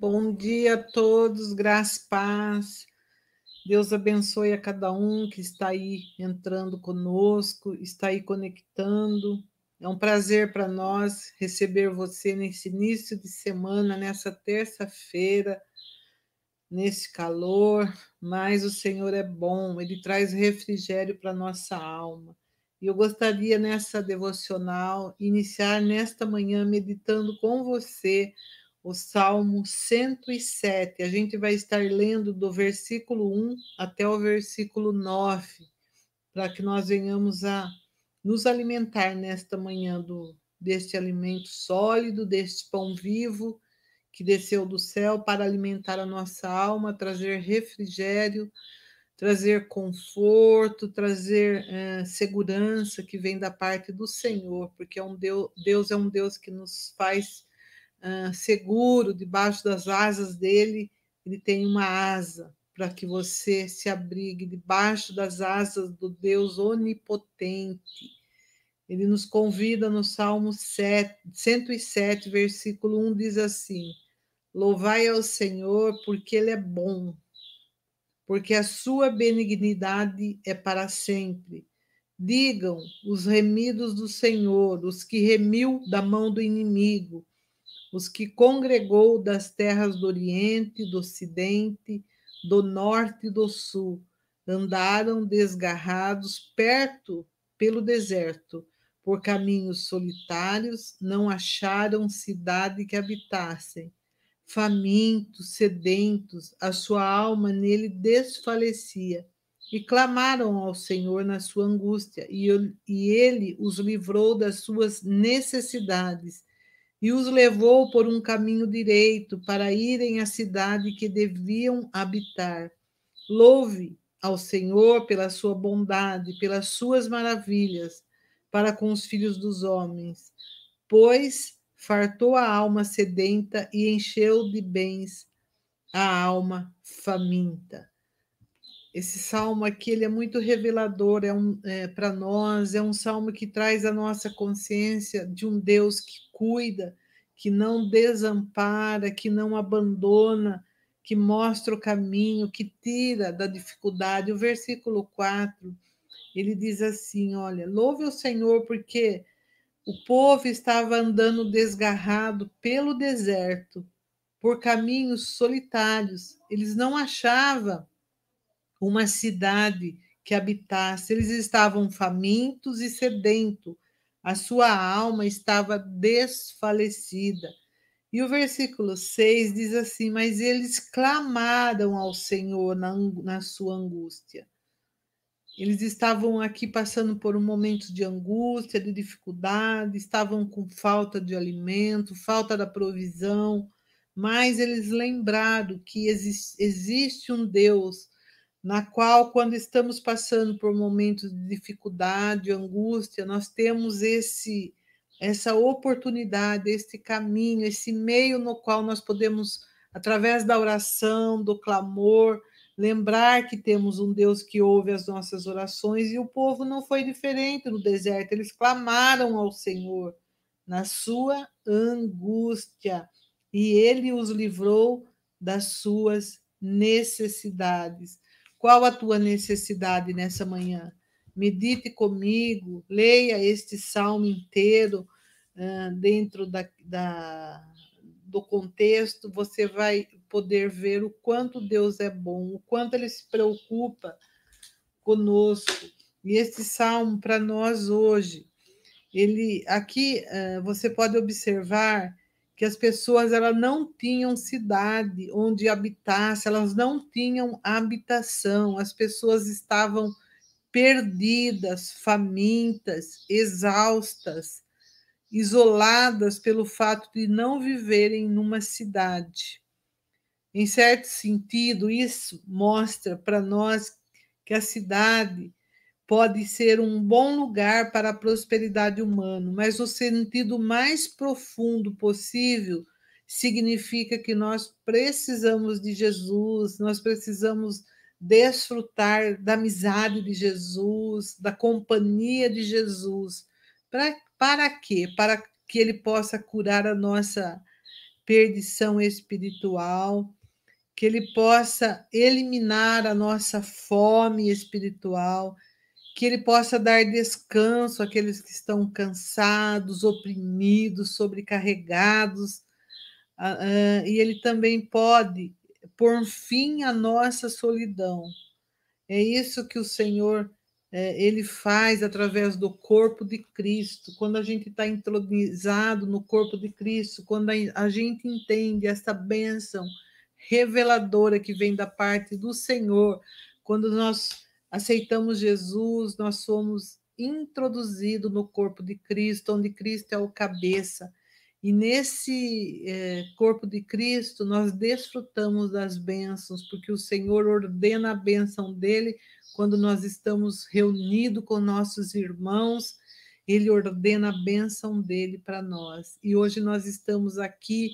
Bom dia a todos, graça e paz. Deus abençoe a cada um que está aí entrando conosco, está aí conectando. É um prazer para nós receber você nesse início de semana, nessa terça-feira, nesse calor, mas o Senhor é bom, ele traz refrigério para nossa alma. E eu gostaria nessa devocional iniciar nesta manhã meditando com você o Salmo 107. A gente vai estar lendo do versículo 1 até o versículo 9, para que nós venhamos a nos alimentar nesta manhã do, deste alimento sólido, deste pão vivo que desceu do céu para alimentar a nossa alma, trazer refrigério, trazer conforto, trazer é, segurança que vem da parte do Senhor, porque é um Deus, Deus é um Deus que nos faz uh, seguro debaixo das asas dele, ele tem uma asa para que você se abrigue debaixo das asas do Deus onipotente. Ele nos convida no Salmo 7, 107, versículo 1, diz assim: Louvai ao Senhor, porque Ele é bom, porque a sua benignidade é para sempre. Digam os remidos do Senhor, os que remiu da mão do inimigo, os que congregou das terras do Oriente, do Ocidente, do Norte e do Sul, andaram desgarrados perto pelo deserto, por caminhos solitários, não acharam cidade que habitassem. Famintos, sedentos, a sua alma nele desfalecia, e clamaram ao Senhor na sua angústia, e ele os livrou das suas necessidades e os levou por um caminho direito para irem à cidade que deviam habitar. Louve ao Senhor pela sua bondade, pelas suas maravilhas para com os filhos dos homens, pois fartou a alma sedenta e encheu de bens a alma faminta. Esse salmo aqui ele é muito revelador é um, é, para nós, é um salmo que traz a nossa consciência de um Deus que cuida, que não desampara, que não abandona, que mostra o caminho, que tira da dificuldade. O versículo 4, ele diz assim: Olha, louve o Senhor, porque o povo estava andando desgarrado pelo deserto, por caminhos solitários. Eles não achavam uma cidade que habitasse. Eles estavam famintos e sedentos. A sua alma estava desfalecida. E o versículo 6 diz assim: Mas eles clamaram ao Senhor na, na sua angústia. Eles estavam aqui passando por um momento de angústia, de dificuldade, estavam com falta de alimento, falta da provisão, mas eles lembraram que existe, existe um Deus na qual, quando estamos passando por momentos de dificuldade, angústia, nós temos esse essa oportunidade, esse caminho, esse meio no qual nós podemos, através da oração, do clamor, lembrar que temos um Deus que ouve as nossas orações e o povo não foi diferente no deserto, eles clamaram ao Senhor na sua angústia e ele os livrou das suas necessidades. Qual a tua necessidade nessa manhã? Medite comigo, leia este salmo inteiro uh, dentro da, da, do contexto, você vai poder ver o quanto Deus é bom, o quanto Ele se preocupa conosco. E este salmo para nós hoje, ele aqui uh, você pode observar que as pessoas elas não tinham cidade onde habitasse, elas não tinham habitação, as pessoas estavam perdidas, famintas, exaustas, isoladas pelo fato de não viverem numa cidade. Em certo sentido, isso mostra para nós que a cidade pode ser um bom lugar para a prosperidade humana, mas o sentido mais profundo possível significa que nós precisamos de Jesus, nós precisamos desfrutar da amizade de Jesus, da companhia de Jesus. Pra, para quê? Para que ele possa curar a nossa perdição espiritual, que Ele possa eliminar a nossa fome espiritual, que Ele possa dar descanso àqueles que estão cansados, oprimidos, sobrecarregados, uh, e Ele também pode pôr fim à nossa solidão. É isso que o Senhor é, ele faz através do corpo de Cristo. Quando a gente está entronizado no corpo de Cristo, quando a gente entende essa bênção reveladora que vem da parte do Senhor, quando nós aceitamos Jesus, nós somos introduzidos no corpo de Cristo, onde Cristo é o cabeça. E nesse é, corpo de Cristo, nós desfrutamos das bênçãos, porque o Senhor ordena a bênção dele quando nós estamos reunidos com nossos irmãos, ele ordena a bênção dele para nós. E hoje nós estamos aqui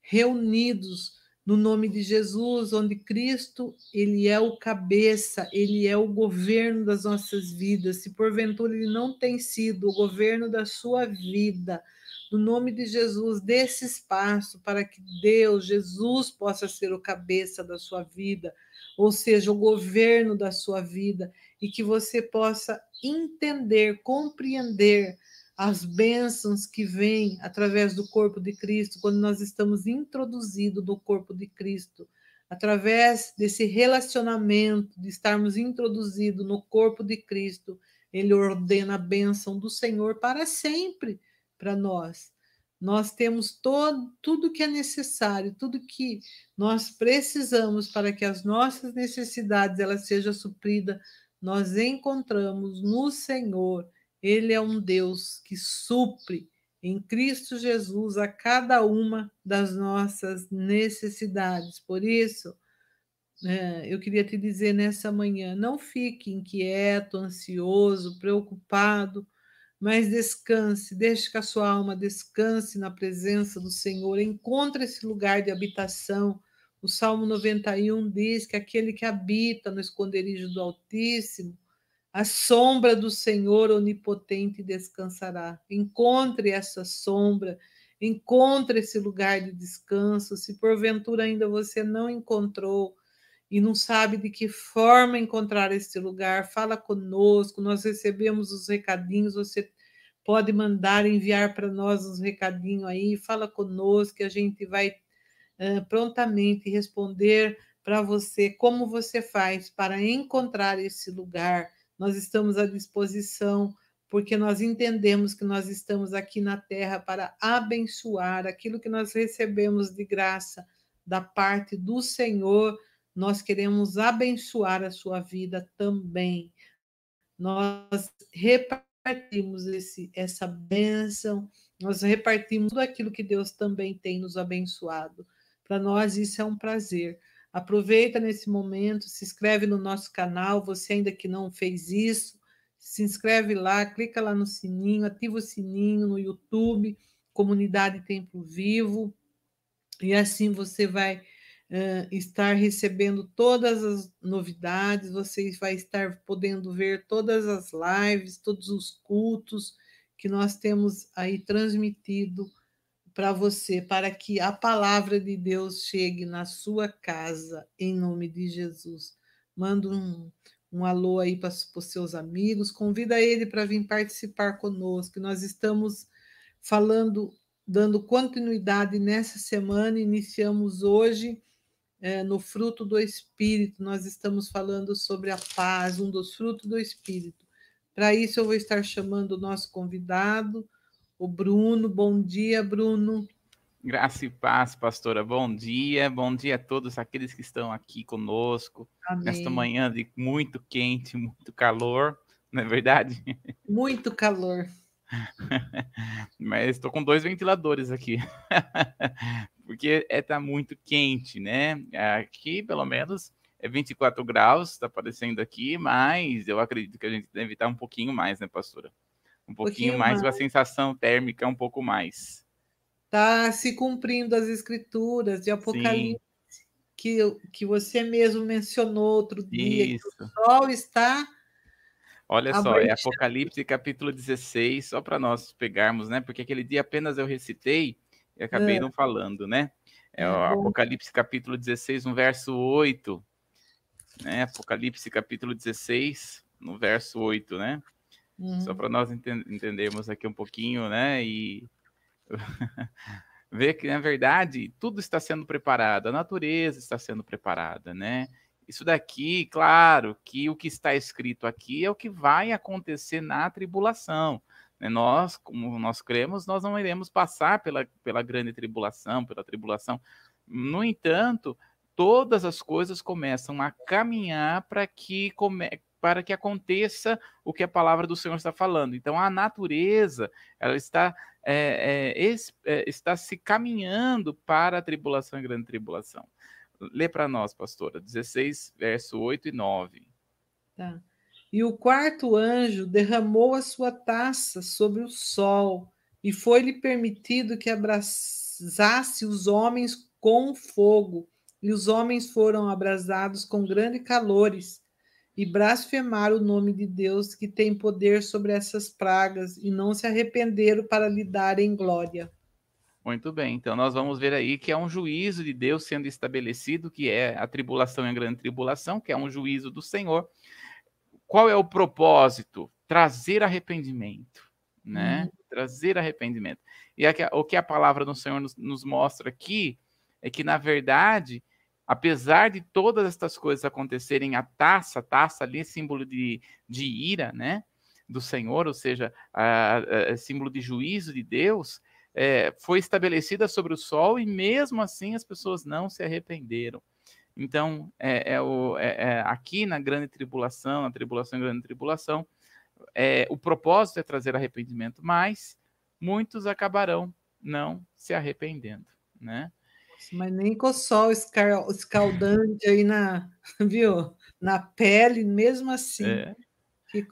reunidos no nome de Jesus, onde Cristo, ele é o cabeça, ele é o governo das nossas vidas. Se porventura ele não tem sido o governo da sua vida, no nome de Jesus, desse espaço para que Deus, Jesus, possa ser o cabeça da sua vida, ou seja, o governo da sua vida, e que você possa entender, compreender as bênçãos que vêm através do corpo de Cristo, quando nós estamos introduzidos no corpo de Cristo, através desse relacionamento, de estarmos introduzidos no corpo de Cristo, ele ordena a bênção do Senhor para sempre para nós. Nós temos todo, tudo que é necessário, tudo que nós precisamos para que as nossas necessidades sejam supridas, nós encontramos no Senhor. Ele é um Deus que supre em Cristo Jesus a cada uma das nossas necessidades. Por isso, é, eu queria te dizer nessa manhã: não fique inquieto, ansioso, preocupado mas descanse, deixe que a sua alma descanse na presença do Senhor, encontre esse lugar de habitação. O Salmo 91 diz que aquele que habita no esconderijo do Altíssimo, a sombra do Senhor onipotente descansará. Encontre essa sombra, encontre esse lugar de descanso. Se porventura ainda você não encontrou, e não sabe de que forma encontrar esse lugar, fala conosco, nós recebemos os recadinhos, você pode mandar, enviar para nós os recadinhos aí, fala conosco, que a gente vai uh, prontamente responder para você como você faz para encontrar esse lugar. Nós estamos à disposição, porque nós entendemos que nós estamos aqui na terra para abençoar aquilo que nós recebemos de graça da parte do Senhor nós queremos abençoar a sua vida também. Nós repartimos esse, essa bênção, nós repartimos tudo aquilo que Deus também tem nos abençoado. Para nós, isso é um prazer. Aproveita nesse momento, se inscreve no nosso canal, você ainda que não fez isso, se inscreve lá, clica lá no sininho, ativa o sininho no YouTube, Comunidade Templo Vivo, e assim você vai uh, estar recebendo todas as novidades, você vai estar podendo ver todas as lives, todos os cultos que nós temos aí transmitido para você, para que a palavra de Deus chegue na sua casa, em nome de Jesus. Manda um, um alô aí para os seus amigos, convida ele para vir participar conosco. Nós estamos falando, dando continuidade nessa semana, iniciamos hoje é, no fruto do Espírito, nós estamos falando sobre a paz, um dos frutos do Espírito. Para isso, eu vou estar chamando o nosso convidado, o Bruno. Bom dia, Bruno. Graça e paz, pastora. Bom dia, bom dia a todos aqueles que estão aqui conosco Amém. nesta manhã de muito quente, muito calor, não é verdade? Muito calor. Mas estou com dois ventiladores aqui, porque é tá muito quente, né? Aqui, pelo menos, é 24 graus, está aparecendo aqui, mas eu acredito que a gente deve estar um pouquinho mais, né, pastora? Um pouquinho, pouquinho mais, mais, a sensação térmica um pouco mais. Está se cumprindo as escrituras de Apocalipse que, que você mesmo mencionou outro dia, Isso. que o sol está Olha só, é Apocalipse capítulo 16, só para nós pegarmos, né? Porque aquele dia apenas eu recitei e acabei é. não falando, né? É, é o Apocalipse capítulo 16, no verso 8. Né? Apocalipse capítulo 16, no verso 8, né? Uhum. Só para nós ent entendermos aqui um pouquinho, né? E ver que, na verdade, tudo está sendo preparado, a natureza está sendo preparada, né? Isso daqui, claro, que o que está escrito aqui é o que vai acontecer na tribulação. Né? Nós, como nós cremos, nós não iremos passar pela, pela grande tribulação, pela tribulação. No entanto, todas as coisas começam a caminhar para que come, para que aconteça o que a palavra do Senhor está falando. Então, a natureza ela está, é, é, é, está se caminhando para a tribulação e grande tribulação. Lê para nós, pastora, 16, verso 8 e 9. Tá. E o quarto anjo derramou a sua taça sobre o sol, e foi-lhe permitido que abrasasse os homens com fogo, e os homens foram abrasados com grandes calores e blasfemaram o nome de Deus que tem poder sobre essas pragas e não se arrependeram para lhe darem glória. Muito bem, então nós vamos ver aí que é um juízo de Deus sendo estabelecido, que é a tribulação e a grande tribulação, que é um juízo do Senhor. Qual é o propósito? Trazer arrependimento, né? Hum. Trazer arrependimento. E aqui, o que a palavra do Senhor nos, nos mostra aqui é que, na verdade, apesar de todas estas coisas acontecerem, a taça, a taça ali símbolo de, de ira, né? Do Senhor, ou seja, a, a símbolo de juízo de Deus, é, foi estabelecida sobre o sol e mesmo assim as pessoas não se arrependeram. Então, é, é o, é, é aqui na grande tribulação, na tribulação e grande tribulação, é, o propósito é trazer arrependimento, mas muitos acabarão não se arrependendo, né? Mas nem com o sol escaldante aí na, viu? Na pele, mesmo assim. É.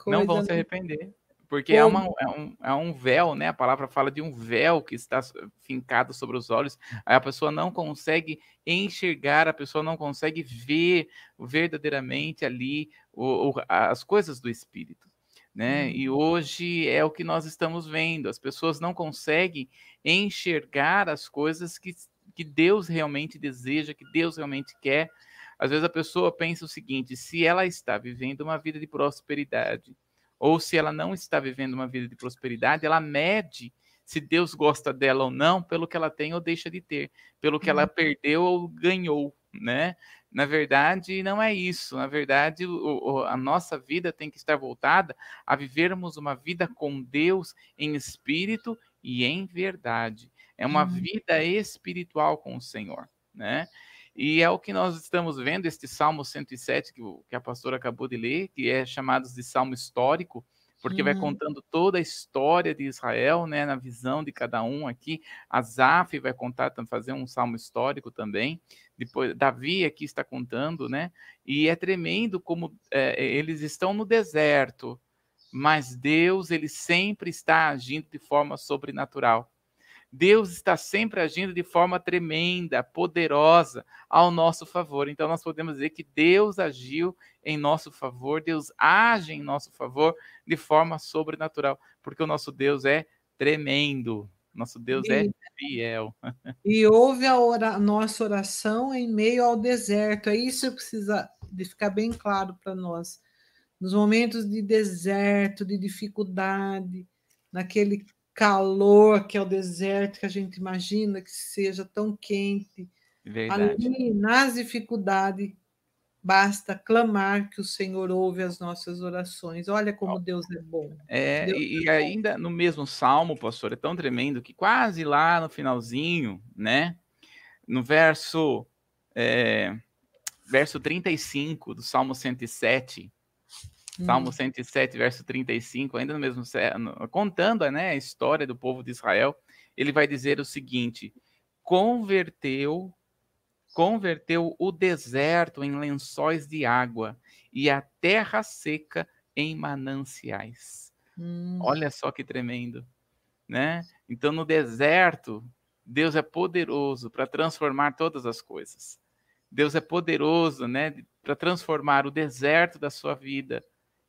Não vão se arrepender. Porque é, uma, é, um, é um véu, né? A palavra fala de um véu que está fincado sobre os olhos. Aí a pessoa não consegue enxergar, a pessoa não consegue ver verdadeiramente ali o, o, as coisas do Espírito. Né? E uhum. hoje é o que nós estamos vendo. As pessoas não conseguem enxergar as coisas que que Deus realmente deseja, que Deus realmente quer. Às vezes a pessoa pensa o seguinte: se ela está vivendo uma vida de prosperidade, ou se ela não está vivendo uma vida de prosperidade, ela mede se Deus gosta dela ou não pelo que ela tem ou deixa de ter, pelo que ela uhum. perdeu ou ganhou, né? Na verdade, não é isso. Na verdade, o, a nossa vida tem que estar voltada a vivermos uma vida com Deus em espírito e em verdade. É uma uhum. vida espiritual com o Senhor, né? E é o que nós estamos vendo, este Salmo 107 que, que a pastora acabou de ler, que é chamado de Salmo histórico, porque vai contando toda a história de Israel, né, na visão de cada um aqui. Asaf vai contar, fazer um salmo histórico também. Depois, Davi aqui está contando, né? E é tremendo como é, eles estão no deserto, mas Deus ele sempre está agindo de forma sobrenatural. Deus está sempre agindo de forma tremenda, poderosa ao nosso favor. Então nós podemos dizer que Deus agiu em nosso favor, Deus age em nosso favor de forma sobrenatural, porque o nosso Deus é tremendo. Nosso Deus é fiel. E ouve a, ora, a nossa oração em meio ao deserto. É isso que precisa de ficar bem claro para nós. Nos momentos de deserto, de dificuldade, naquele calor que é o deserto que a gente imagina que seja tão quente. Verdade. Ali, nas dificuldades, basta clamar que o Senhor ouve as nossas orações. Olha como Deus é bom. É, Deus e, é ainda no mesmo salmo, pastor, é tão tremendo que quase lá no finalzinho, né? No verso, é, verso 35 do Salmo 107, Salmo 107, hum. verso 35, ainda no mesmo contando né, a história do povo de Israel, ele vai dizer o seguinte: converteu converteu o deserto em lençóis de água e a terra seca em mananciais. Hum. Olha só que tremendo, né? Então no deserto, Deus é poderoso para transformar todas as coisas. Deus é poderoso, né, para transformar o deserto da sua vida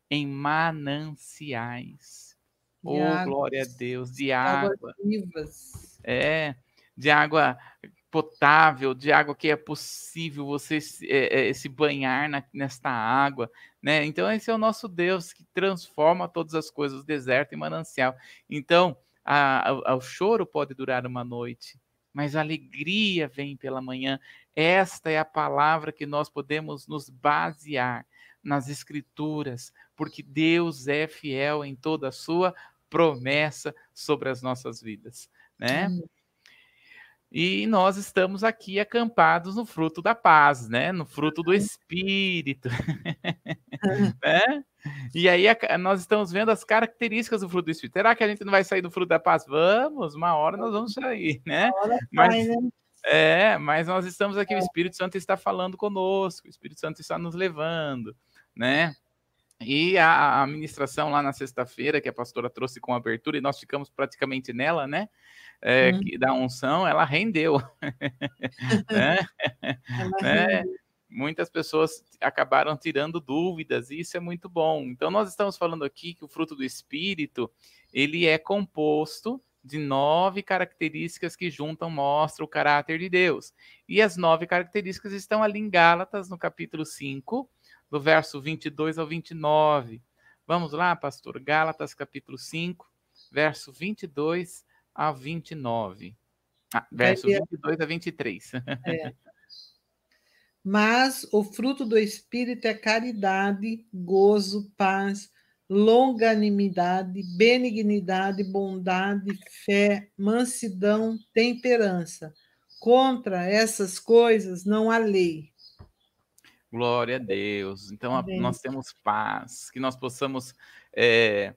em mananciais. Oh, glória a Deus, de água. Vivas. É, de água potável, de água que é possível você se, é, é, se banhar na, nesta água, né? Então esse é o nosso Deus que transforma todas as coisas, deserto em manancial. Então a, a, o choro pode durar uma noite, mas a alegria vem pela manhã. Esta é a palavra que nós podemos nos basear nas escrituras, porque Deus é fiel em toda a sua promessa sobre as nossas vidas, né? Hum. E nós estamos aqui acampados no fruto da paz, né? No fruto do Espírito. né? E aí a, nós estamos vendo as características do fruto do Espírito. Será que a gente não vai sair do fruto da paz? Vamos, uma hora nós vamos sair, né? Mas, né? é, mas nós estamos aqui, o é. Espírito Santo está falando conosco, o Espírito Santo está nos levando, né? E a, a ministração lá na sexta-feira, que a pastora trouxe com abertura, e nós ficamos praticamente nela, né? É, uhum. que, da unção, ela rendeu. né? Ela né? Muitas pessoas acabaram tirando dúvidas, e isso é muito bom. Então, nós estamos falando aqui que o fruto do Espírito, ele é composto de nove características que juntam, mostram o caráter de Deus. E as nove características estão ali em Gálatas, no capítulo 5, do verso 22 ao 29. Vamos lá, pastor? Gálatas, capítulo 5, verso 22 a 29. Ah, verso é, 22 a 23. É. Mas o fruto do Espírito é caridade, gozo, paz, longanimidade, benignidade, bondade, fé, mansidão, temperança. Contra essas coisas não há lei. Glória a Deus. Então, nós temos paz, que nós possamos é,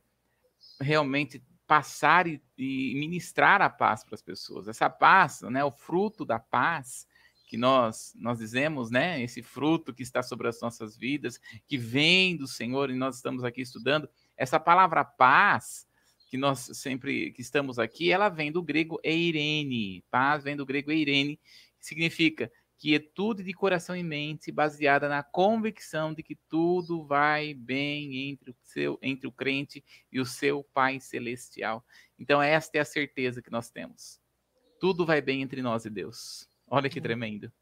realmente passar e, e, ministrar a paz para as pessoas. Essa paz, né, o fruto da paz que nós nós dizemos, né, esse fruto que está sobre as nossas vidas, que vem do Senhor e nós estamos aqui estudando. Essa palavra paz que nós sempre que estamos aqui, ela vem do grego eirene. Paz vem do grego eirene, que significa quietude de coração e mente, baseada na convicção de que tudo vai bem entre o, seu, entre o crente e o seu Pai Celestial. Então, esta é a certeza que nós temos. Tudo vai bem entre nós e Deus. Olha que tremendo.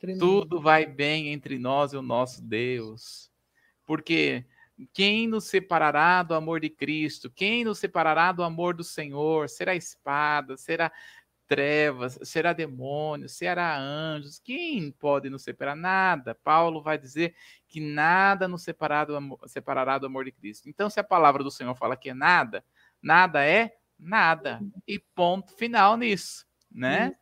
tremendo. Tudo vai bem entre nós e o nosso Deus. Porque quem nos separará do amor de Cristo? Quem nos separará do amor do Senhor? Será espada? Será trevas, será demônio, será anjos, quem pode nos separar? Nada. Paulo vai dizer que nada nos separará do, separará do amor de Cristo. Então, se a palavra do Senhor fala que é nada, nada é nada. E ponto final nisso, né?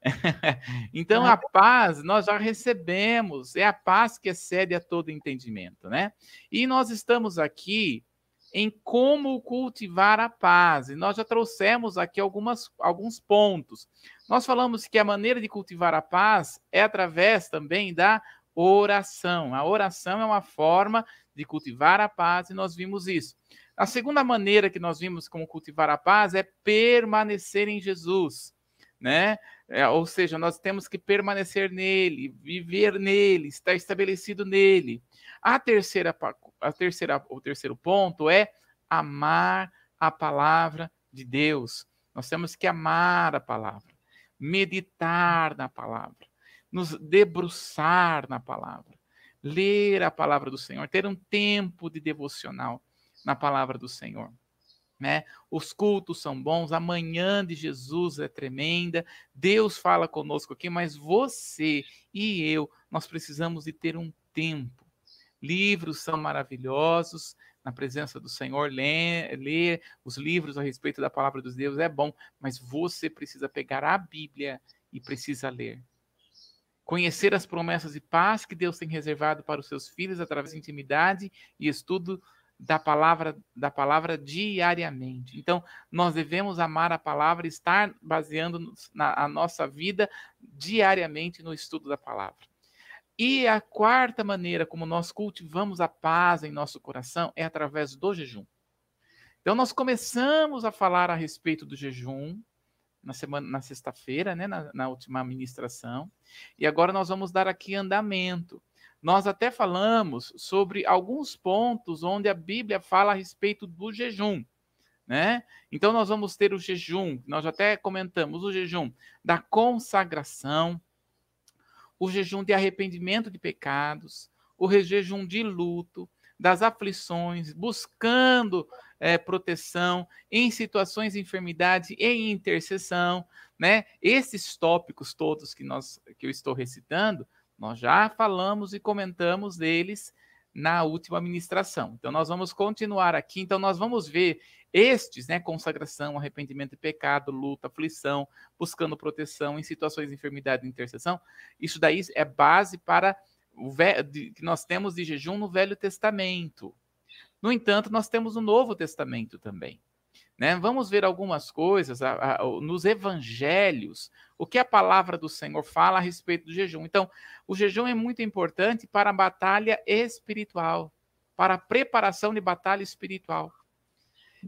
então, a paz nós já recebemos, é a paz que excede a todo entendimento, né? E nós estamos aqui em como cultivar a paz. E nós já trouxemos aqui algumas, alguns pontos. Nós falamos que a maneira de cultivar a paz é através também da oração. A oração é uma forma de cultivar a paz e nós vimos isso. A segunda maneira que nós vimos como cultivar a paz é permanecer em Jesus, né? É, ou seja, nós temos que permanecer nele, viver nele, estar estabelecido nele. A terceira, a terceira, o terceiro ponto é amar a palavra de Deus. Nós temos que amar a palavra, meditar na palavra, nos debruçar na palavra, ler a palavra do Senhor, ter um tempo de devocional na palavra do Senhor. Né? Os cultos são bons, a manhã de Jesus é tremenda, Deus fala conosco aqui, mas você e eu, nós precisamos de ter um tempo Livros são maravilhosos, na presença do Senhor, ler, ler os livros a respeito da palavra dos Deus é bom, mas você precisa pegar a Bíblia e precisa ler. Conhecer as promessas de paz que Deus tem reservado para os seus filhos através de intimidade e estudo da palavra da palavra diariamente. Então, nós devemos amar a palavra, estar baseando na, a nossa vida diariamente no estudo da palavra. E a quarta maneira como nós cultivamos a paz em nosso coração é através do jejum. Então nós começamos a falar a respeito do jejum na semana, na sexta-feira, né, na, na última ministração, e agora nós vamos dar aqui andamento. Nós até falamos sobre alguns pontos onde a Bíblia fala a respeito do jejum. né? Então nós vamos ter o jejum, nós até comentamos o jejum da consagração, o jejum de arrependimento de pecados, o jejum de luto, das aflições, buscando é, proteção em situações de enfermidade e em intercessão, né? Esses tópicos todos que nós que eu estou recitando, nós já falamos e comentamos deles na última ministração. Então nós vamos continuar aqui. Então nós vamos ver estes, né, consagração, arrependimento de pecado, luta, aflição, buscando proteção em situações de enfermidade e intercessão. Isso daí é base para o que nós temos de jejum no Velho Testamento. No entanto, nós temos o Novo Testamento também. Né? Vamos ver algumas coisas a, a, nos evangelhos, o que a palavra do Senhor fala a respeito do jejum. Então, o jejum é muito importante para a batalha espiritual, para a preparação de batalha espiritual.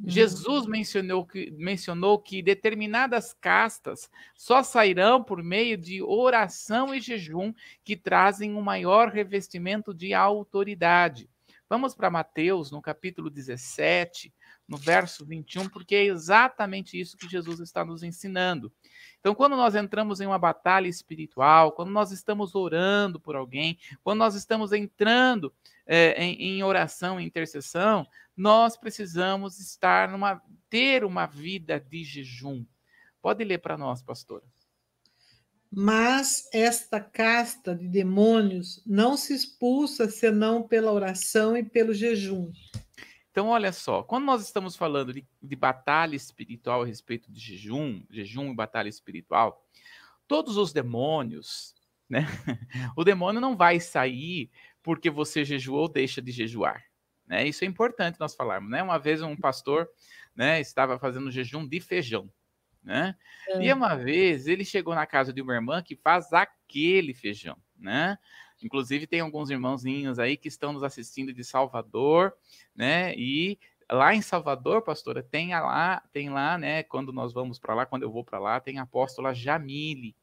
Jesus mencionou que, mencionou que determinadas castas só sairão por meio de oração e jejum que trazem um maior revestimento de autoridade. Vamos para Mateus, no capítulo 17, no verso 21, porque é exatamente isso que Jesus está nos ensinando. Então, quando nós entramos em uma batalha espiritual, quando nós estamos orando por alguém, quando nós estamos entrando é, em, em oração, em intercessão, nós precisamos estar numa ter uma vida de jejum. Pode ler para nós, pastora. Mas esta casta de demônios não se expulsa senão pela oração e pelo jejum. Então, olha só, quando nós estamos falando de, de batalha espiritual a respeito de jejum, jejum e batalha espiritual, todos os demônios, né? O demônio não vai sair porque você jejuou ou deixa de jejuar. Né? Isso é importante nós falarmos. Né? Uma vez um pastor né, estava fazendo jejum de feijão. Né? É. E uma vez ele chegou na casa de uma irmã que faz aquele feijão. Né? Inclusive, tem alguns irmãozinhos aí que estão nos assistindo de Salvador, né? E lá em Salvador, pastora, tem lá, tem lá, né? Quando nós vamos para lá, quando eu vou para lá, tem a apóstola Jamile,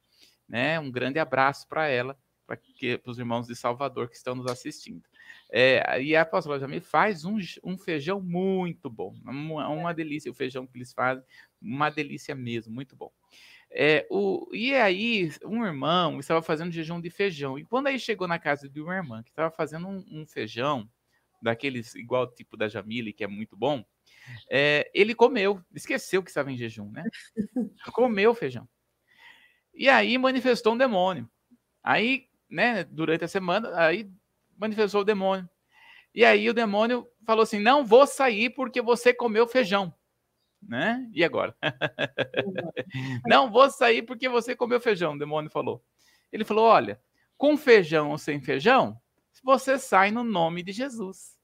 né? Um grande abraço para ela, para os irmãos de Salvador que estão nos assistindo. É, e a apóstola Jamile faz um, um feijão muito bom, uma, uma delícia o feijão que eles fazem, uma delícia mesmo, muito bom. É, o, e aí, um irmão estava fazendo jejum de feijão. E quando aí chegou na casa de uma irmã que estava fazendo um, um, feijão, daqueles igual tipo da Jamile, que é muito bom, é, ele comeu, esqueceu que estava em jejum, né? comeu o feijão. E aí manifestou um demônio. Aí, né, durante a semana, aí manifestou o demônio. E aí o demônio falou assim: não vou sair porque você comeu feijão né? E agora? não vou sair porque você comeu feijão, o demônio falou. Ele falou: olha, com feijão ou sem feijão, você sai no nome de Jesus.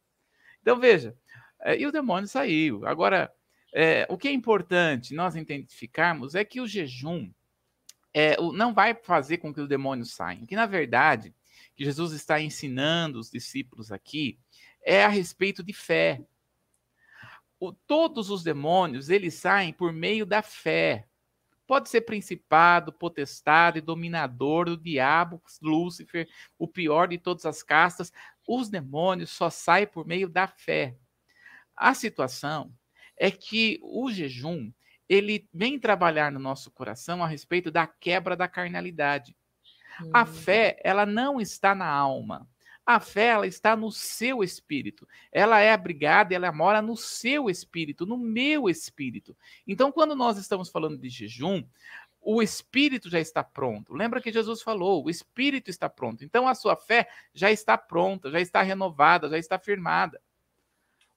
Então veja, é, e o demônio saiu. Agora, é, o que é importante nós identificarmos é que o jejum é, não vai fazer com que os demônios saiam. Que na verdade, que Jesus está ensinando os discípulos aqui é a respeito de fé o, todos os demônios, eles saem por meio da fé. Pode ser principado, potestade, dominador do diabo, Lúcifer, o pior de todas as castas. Os demônios só saem por meio da fé. A situação é que o jejum, ele vem trabalhar no nosso coração a respeito da quebra da carnalidade. Hum. A fé, ela não está na alma. A fé ela está no seu espírito. Ela é abrigada, ela mora no seu espírito, no meu espírito. Então, quando nós estamos falando de jejum, o espírito já está pronto. Lembra que Jesus falou, o espírito está pronto. Então a sua fé já está pronta, já está renovada, já está firmada.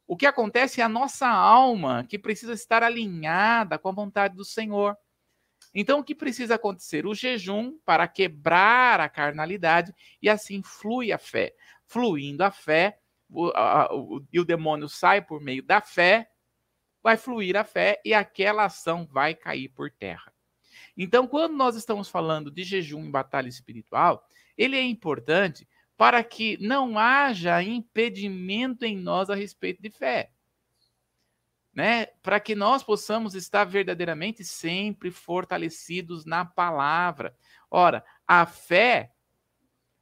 O que acontece é a nossa alma que precisa estar alinhada com a vontade do Senhor. Então, o que precisa acontecer? O jejum para quebrar a carnalidade e assim flui a fé. Fluindo a fé, o, a, o, e o demônio sai por meio da fé, vai fluir a fé e aquela ação vai cair por terra. Então, quando nós estamos falando de jejum em batalha espiritual, ele é importante para que não haja impedimento em nós a respeito de fé né? Para que nós possamos estar verdadeiramente sempre fortalecidos na palavra. Ora, a fé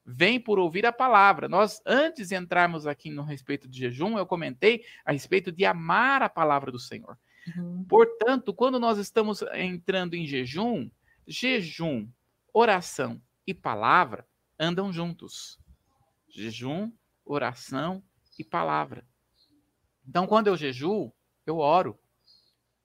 vem por ouvir a palavra. Nós, antes de entrarmos aqui no respeito de jejum, eu comentei a respeito de amar a palavra do Senhor. Uhum. Portanto, quando nós estamos entrando em jejum, jejum, oração e palavra andam juntos. Jejum, oração e palavra. Então, quando eu jejuo, eu oro.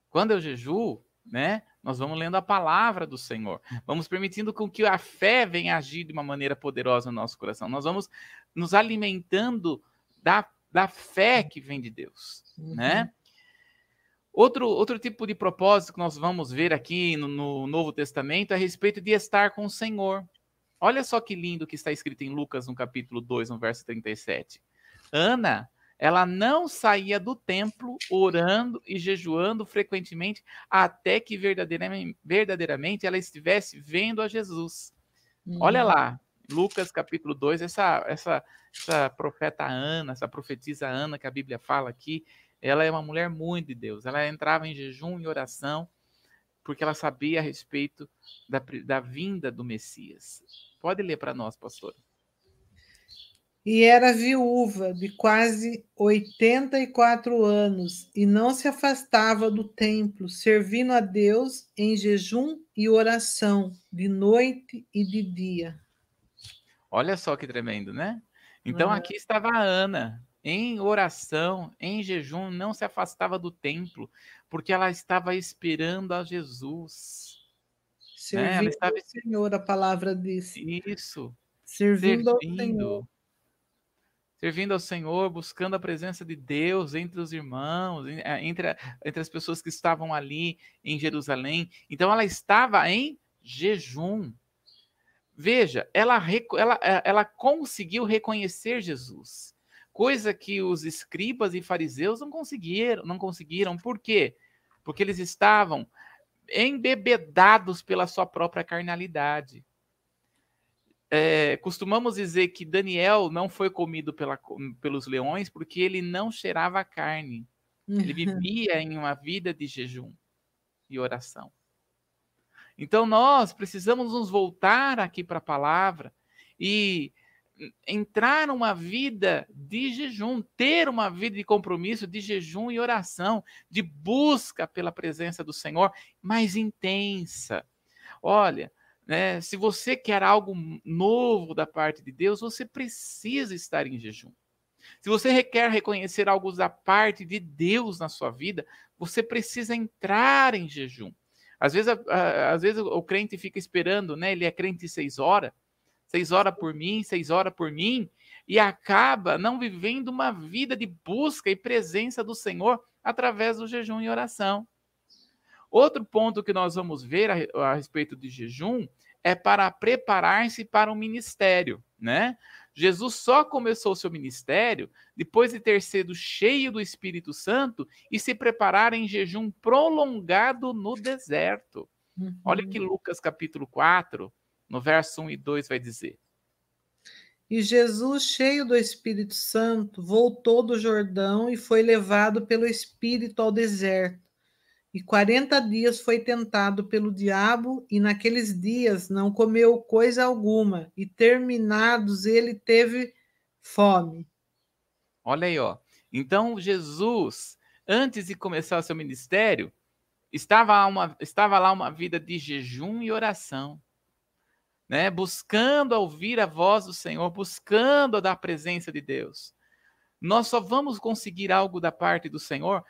Quando eu jejuo, né, nós vamos lendo a palavra do Senhor. Vamos permitindo com que a fé venha agir de uma maneira poderosa no nosso coração. Nós vamos nos alimentando da, da fé que vem de Deus, uhum. né? Outro, outro tipo de propósito que nós vamos ver aqui no, no, Novo Testamento é a respeito de estar com o Senhor. Olha só que lindo que está escrito em Lucas, no capítulo 2, no verso 37. Ana, ela não saía do templo orando e jejuando frequentemente até que verdadeiramente, verdadeiramente ela estivesse vendo a Jesus. Olha lá, Lucas capítulo 2, essa, essa, essa profeta Ana, essa profetisa Ana que a Bíblia fala aqui, ela é uma mulher muito de Deus. Ela entrava em jejum e oração porque ela sabia a respeito da, da vinda do Messias. Pode ler para nós, pastor. E era viúva de quase 84 anos e não se afastava do templo, servindo a Deus em jejum e oração, de noite e de dia. Olha só que tremendo, né? Então uhum. aqui estava a Ana, em oração, em jejum, não se afastava do templo, porque ela estava esperando a Jesus. Servindo né? ela estava... ao Senhor, a palavra disse. Isso. Servindo, servindo ao Senhor. Servindo ao Senhor, buscando a presença de Deus entre os irmãos, eh, entre, entre as pessoas que estavam ali em Jerusalém. Então ela estava em jejum. Veja, ela, ela, eh, ela conseguiu reconhecer Jesus coisa que os escribas e fariseus não conseguiram, não conseguiram. Por quê? Porque eles estavam embebedados pela sua própria carnalidade. É, costumamos dizer que Daniel não foi comido pela, pelos leões porque ele não cheirava carne. Ele vivia em uma vida de jejum e oração. Então nós precisamos nos voltar aqui para a palavra e entrar numa vida de jejum, ter uma vida de compromisso, de jejum e oração, de busca pela presença do Senhor mais intensa. Olha, né, se você quer algo novo da parte de Deus, você precisa estar em jejum. Se você quer reconhecer algo da parte de Deus na sua vida, você precisa entrar em jejum. Às vezes, às vezes o crente fica esperando, né? Ele é crente seis horas, seis horas por mim, seis horas por mim, e acaba não vivendo uma vida de busca e presença do Senhor através do jejum e oração. Outro ponto que nós vamos ver a, a respeito de jejum é para preparar-se para o um ministério, né? Jesus só começou seu ministério depois de ter sido cheio do Espírito Santo e se preparar em jejum prolongado no deserto. Uhum. Olha que Lucas capítulo 4, no verso 1 e 2 vai dizer: E Jesus, cheio do Espírito Santo, voltou do Jordão e foi levado pelo Espírito ao deserto. E quarenta dias foi tentado pelo diabo, e naqueles dias não comeu coisa alguma, e terminados ele teve fome. Olha aí, ó. Então Jesus, antes de começar o seu ministério, estava, uma, estava lá uma vida de jejum e oração né? Buscando ouvir a voz do Senhor, buscando da presença de Deus. Nós só vamos conseguir algo da parte do Senhor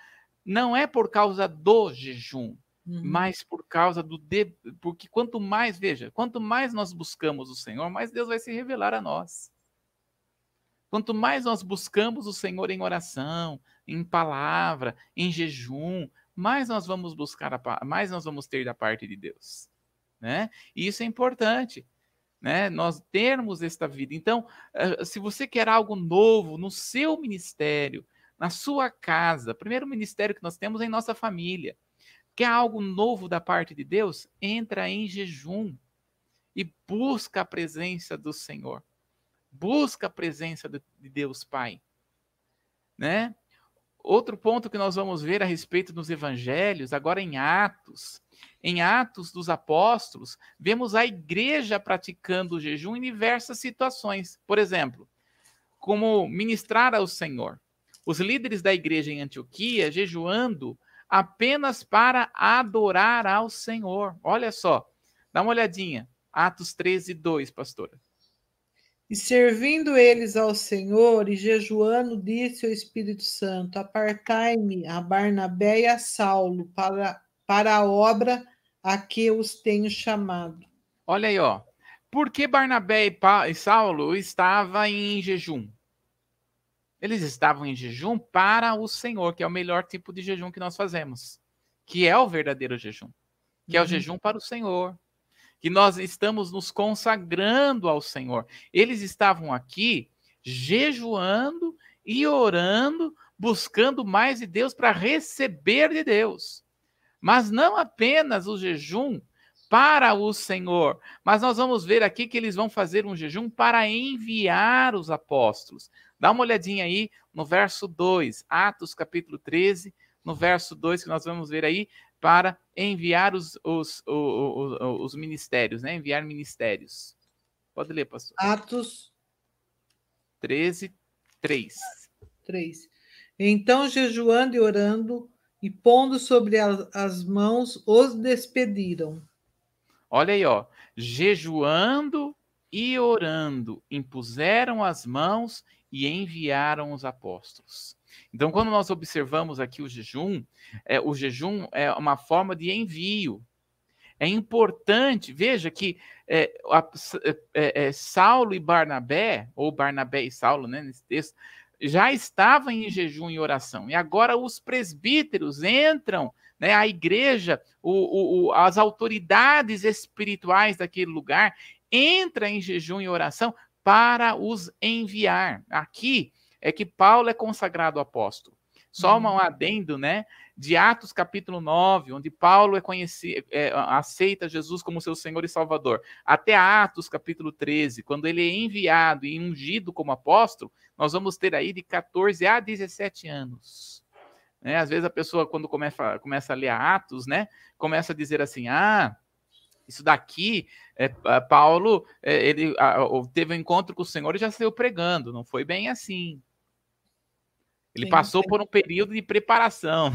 não é por causa do jejum, uhum. mas por causa do de... porque quanto mais, veja, quanto mais nós buscamos o Senhor, mais Deus vai se revelar a nós. Quanto mais nós buscamos o Senhor em oração, em palavra, em jejum, mais nós vamos buscar, a, mais nós vamos ter da parte de Deus né? E isso é importante, né? Nós termos esta vida. Então, eh, se você quer algo novo no seu ministério, na sua casa, primeiro ministério que nós temos é em nossa família, quer algo novo da parte de Deus, entra em jejum e busca a presença do Senhor. Busca a presença de Deus Pai, né? Outro ponto que nós vamos ver a respeito dos evangelhos, agora em Atos, em Atos dos Apóstolos, vemos a igreja praticando o jejum em diversas situações. Por exemplo, como ministrar ao Senhor. Os líderes da igreja em Antioquia, jejuando, apenas para adorar ao Senhor. Olha só, dá uma olhadinha. Atos 13, 2, pastora. E servindo eles ao Senhor e jejuando, disse o Espírito Santo: Apartai-me a Barnabé e a Saulo para, para a obra a que os tenho chamado. Olha aí, ó. Por que Barnabé e, pa e Saulo estavam em jejum? Eles estavam em jejum para o Senhor, que é o melhor tipo de jejum que nós fazemos, que é o verdadeiro jejum, que uhum. é o uhum. jejum para o Senhor, que nós estamos nos consagrando ao Senhor. Eles estavam aqui jejuando e orando, buscando mais de Deus para receber de Deus. Mas não apenas o jejum para o Senhor, mas nós vamos ver aqui que eles vão fazer um jejum para enviar os apóstolos. Dá uma olhadinha aí no verso 2, Atos capítulo 13, no verso 2 que nós vamos ver aí, para enviar os, os, os, os, os ministérios, né? Enviar ministérios. Pode ler, pastor. Atos 13, 3. 3. Então, jejuando e orando, e pondo sobre as mãos, os despediram. Olha aí, ó. Jejuando e orando, impuseram as mãos e enviaram os apóstolos. Então, quando nós observamos aqui o jejum, é, o jejum é uma forma de envio. É importante, veja que é, a, é, é, Saulo e Barnabé, ou Barnabé e Saulo, né, nesse texto, já estavam em jejum e oração. E agora os presbíteros entram, né, a igreja, o, o, as autoridades espirituais daquele lugar entram em jejum e oração para os enviar. Aqui, é que Paulo é consagrado apóstolo. Só um uhum. adendo, né? De Atos capítulo 9, onde Paulo é conhecido, é, aceita Jesus como seu Senhor e Salvador, até Atos capítulo 13, quando ele é enviado e ungido como apóstolo, nós vamos ter aí de 14 a 17 anos. Né? Às vezes a pessoa, quando começa, começa a ler Atos, né, começa a dizer assim: ah, isso daqui, é, Paulo, é, ele a, teve um encontro com o Senhor e já saiu pregando. Não foi bem assim. Ele passou por um período de preparação.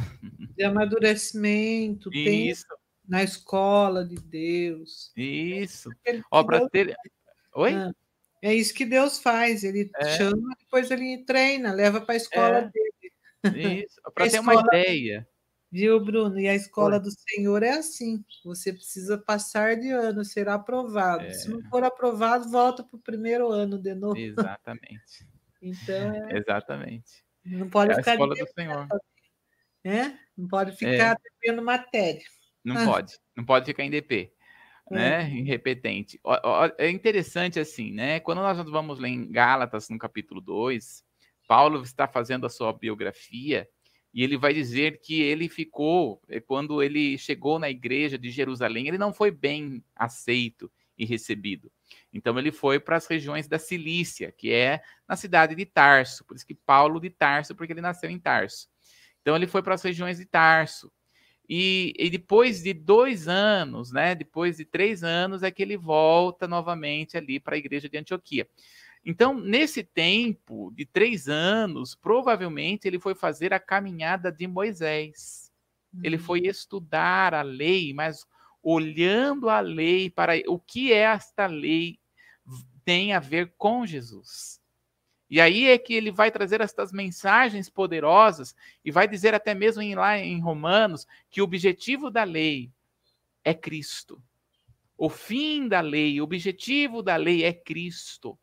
De amadurecimento, Isso. na escola de Deus. Isso. Ó, para ter. Oi? Ah, é isso que Deus faz. Ele é. chama, depois ele treina, leva para a escola é. dele. Isso, para ter uma ideia. Viu, Bruno? E a escola do Senhor é assim. Você precisa passar de ano, ser aprovado. É. Se não for aprovado, volta para o primeiro ano de novo. Exatamente. então, é... Exatamente. Não pode é ficar a escola do Senhor. Né? Não pode ficar é. devendo matéria. Não ah. pode, não pode ficar em DP, é. né? Irrepetente. É interessante assim, né? Quando nós vamos ler em Gálatas, no capítulo 2, Paulo está fazendo a sua biografia e ele vai dizer que ele ficou, eh, quando ele chegou na igreja de Jerusalém, ele não foi bem aceito e recebido. Então ele foi para as regiões da Cilícia, que é na cidade de Tarso, por isso que Paulo de Tarso, porque ele nasceu em Tarso. Então ele foi para as regiões de Tarso. E, e, depois de dois anos, né, depois de três anos, é que ele volta novamente ali para a igreja de Antioquia. Então, nesse tempo de três anos, provavelmente ele foi fazer a caminhada de Moisés. Uhum. Ele foi estudar a lei, mas olhando a lei para o que é esta lei tem a ver com Jesus. E aí é que ele vai trazer estas mensagens poderosas e vai dizer até mesmo em, lá em Romanos que o objetivo da lei é Cristo. O fim da lei, o objetivo da lei é Cristo.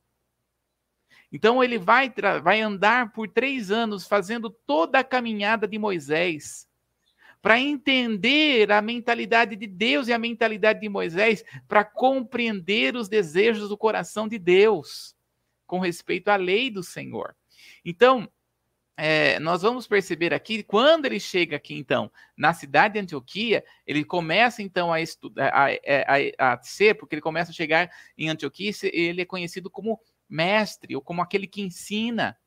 Então ele vai, vai andar por três anos fazendo toda a caminhada de Moisés, para entender a mentalidade de Deus e a mentalidade de Moisés, para compreender os desejos do coração de Deus com respeito à lei do Senhor. Então, é, nós vamos perceber aqui, quando ele chega aqui, então, na cidade de Antioquia, ele começa, então, a a, a, a, ser, porque ele começa a chegar em Antioquia, ele é conhecido como mestre, ou como aquele que ensina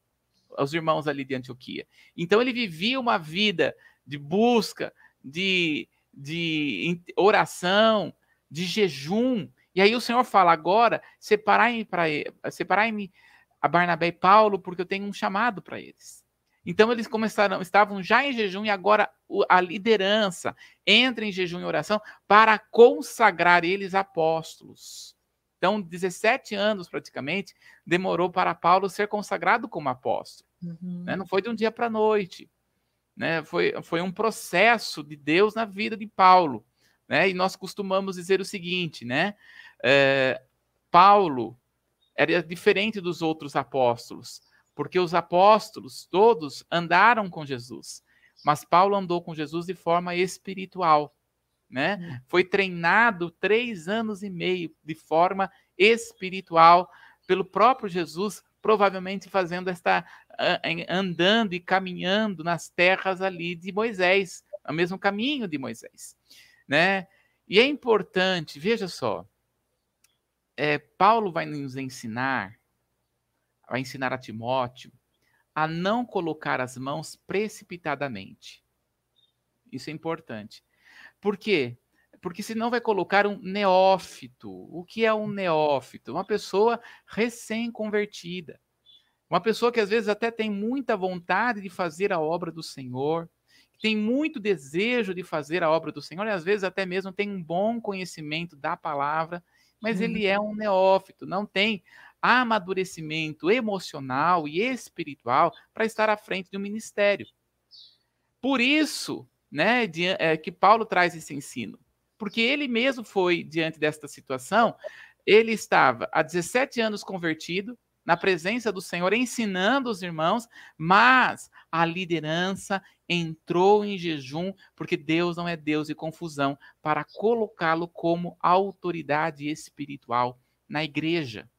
aos irmãos ali de Antioquia. Então, ele vivia uma vida de busca, de, de oração, de jejum. E aí o Senhor fala: agora, separai-me para separai-me a Barnabé e Paulo, porque eu tenho um chamado para eles. Então eles começaram, estavam já em jejum e agora a liderança entra em jejum e oração para consagrar eles apóstolos. Então, 17 anos praticamente demorou para Paulo ser consagrado como apóstolo. Uhum. Né? Não foi de um dia para a noite. Né? Foi, foi um processo de Deus na vida de Paulo. Né? E nós costumamos dizer o seguinte, né? É, Paulo era diferente dos outros apóstolos, porque os apóstolos todos andaram com Jesus, mas Paulo andou com Jesus de forma espiritual né? Hum. Foi treinado três anos e meio de forma espiritual pelo próprio Jesus, provavelmente fazendo esta andando e caminhando nas terras ali de Moisés, o mesmo caminho de Moisés, né? E é importante, veja só, é, Paulo vai nos ensinar, vai ensinar a Timóteo a não colocar as mãos precipitadamente. Isso é importante. Por quê? Porque senão vai colocar um neófito. O que é um neófito? Uma pessoa recém-convertida. Uma pessoa que às vezes até tem muita vontade de fazer a obra do Senhor, tem muito desejo de fazer a obra do Senhor, e às vezes até mesmo tem um bom conhecimento da palavra, mas ele é um neófito, não tem amadurecimento emocional e espiritual para estar à frente do ministério. Por isso, né, de, é, que Paulo traz esse ensino. Porque ele mesmo foi diante desta situação, ele estava há 17 anos convertido, na presença do Senhor, ensinando os irmãos, mas a liderança entrou em jejum, porque Deus não é Deus de confusão, para colocá-lo como autoridade espiritual na igreja.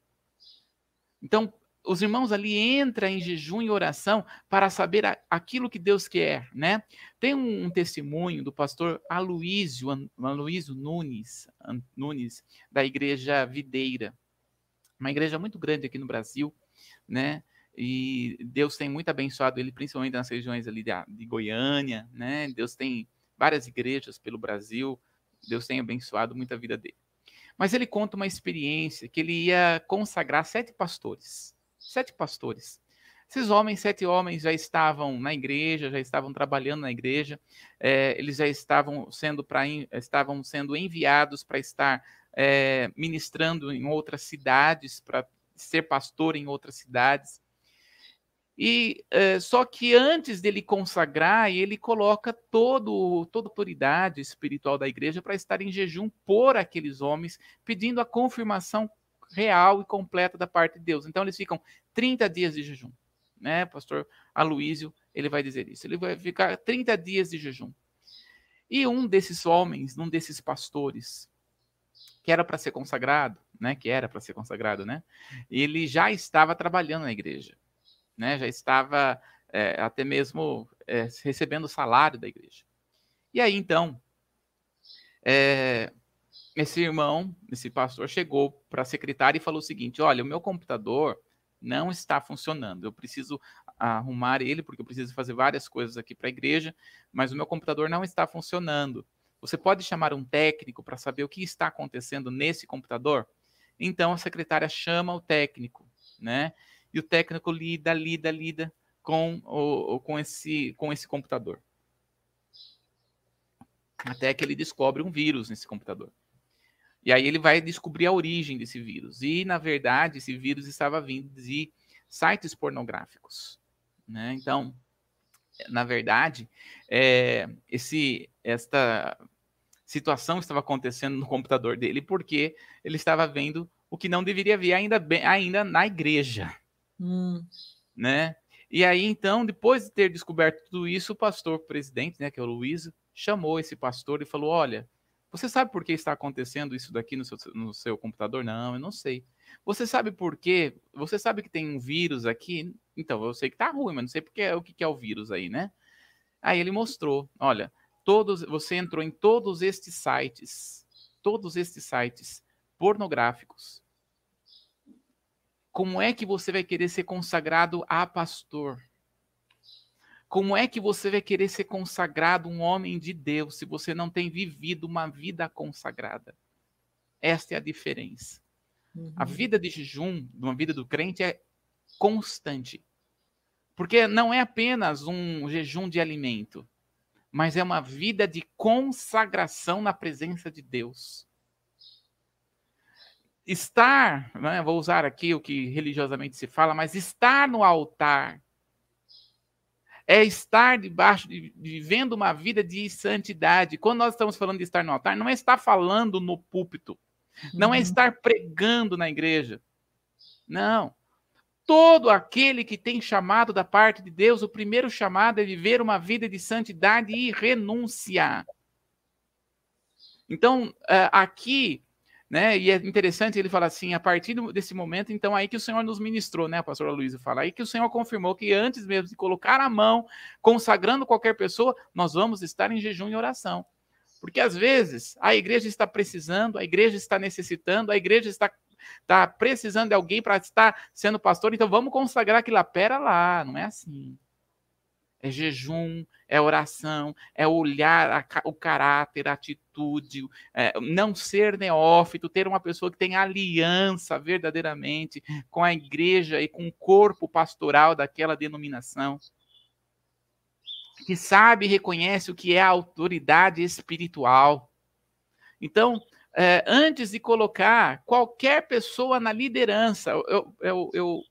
Então, os irmãos ali entram em jejum e oração para saber a, aquilo que Deus quer, né? Tem um, um testemunho do pastor Aloísio, Aloísio Nunes, Nunes, da igreja Videira, uma igreja muito grande aqui no Brasil, né? E Deus tem muito abençoado ele, principalmente nas regiões ali de, de Goiânia, né? Deus tem várias igrejas pelo Brasil, Deus tem abençoado muito a vida dele. Mas ele conta uma experiência que ele ia consagrar sete pastores sete pastores. Esses homens, sete homens, já estavam na igreja, já estavam trabalhando na igreja, é, eles já estavam sendo, pra, estavam sendo enviados para estar é, ministrando em outras cidades, para ser pastor em outras cidades. E é, só que antes dele consagrar, ele coloca todo, toda a autoridade espiritual da igreja para estar em jejum por aqueles homens, pedindo a confirmação real e completa da parte de Deus. Então eles ficam 30 dias de jejum, né? Pastor Aloísio, ele vai dizer isso. Ele vai ficar 30 dias de jejum. E um desses homens, um desses pastores, que era para ser consagrado, né? Que era para ser consagrado, né? Ele já estava trabalhando na igreja, né? Já estava é, até mesmo é, recebendo o salário da igreja. E aí então, é, esse irmão, esse pastor, chegou para a secretária e falou o seguinte: Olha, o meu computador não está funcionando. Eu preciso arrumar ele, porque eu preciso fazer várias coisas aqui para a igreja, mas o meu computador não está funcionando. Você pode chamar um técnico para saber o que está acontecendo nesse computador? Então a secretária chama o técnico, né? E o técnico lida, lida, lida com, o, com, esse, com esse computador. Até que ele descobre um vírus nesse computador. E aí ele vai descobrir a origem desse vírus. E, na verdade, esse vírus estava vindo de sites pornográficos. Né? Então, na verdade, é, esse, esta situação estava acontecendo no computador dele porque ele estava vendo o que não deveria ver ainda, bem, ainda na igreja. Hum. Né? E aí, então, depois de ter descoberto tudo isso, o pastor presidente, né, que é o Luiz, chamou esse pastor e falou: Olha, você sabe por que está acontecendo isso daqui no seu, no seu computador? Não, eu não sei. Você sabe por quê? Você sabe que tem um vírus aqui? Então, eu sei que tá ruim, mas não sei porque, o que é o vírus aí, né? Aí ele mostrou, olha, todos, você entrou em todos estes sites, todos estes sites pornográficos. Como é que você vai querer ser consagrado a pastor? Como é que você vai querer ser consagrado um homem de Deus se você não tem vivido uma vida consagrada? Esta é a diferença. Uhum. A vida de jejum, uma vida do crente, é constante. Porque não é apenas um jejum de alimento, mas é uma vida de consagração na presença de Deus. Estar, né, vou usar aqui o que religiosamente se fala, mas estar no altar é estar debaixo, de, vivendo uma vida de santidade. Quando nós estamos falando de estar no altar, não é estar falando no púlpito, não é uhum. estar pregando na igreja. Não. Todo aquele que tem chamado da parte de Deus, o primeiro chamado é viver uma vida de santidade e renunciar. Então, eh, aqui né? E é interessante ele falar assim, a partir desse momento, então aí que o Senhor nos ministrou, né? A pastora Luísa fala aí que o Senhor confirmou que antes mesmo de colocar a mão, consagrando qualquer pessoa, nós vamos estar em jejum e oração. Porque às vezes a igreja está precisando, a igreja está necessitando, a igreja está, está precisando de alguém para estar sendo pastor, então vamos consagrar aquilo. Pera lá, não é assim é jejum, é oração, é olhar a, o caráter, a atitude, é, não ser neófito, ter uma pessoa que tem aliança verdadeiramente com a igreja e com o corpo pastoral daquela denominação, que sabe e reconhece o que é a autoridade espiritual. Então, é, antes de colocar qualquer pessoa na liderança, eu, eu, eu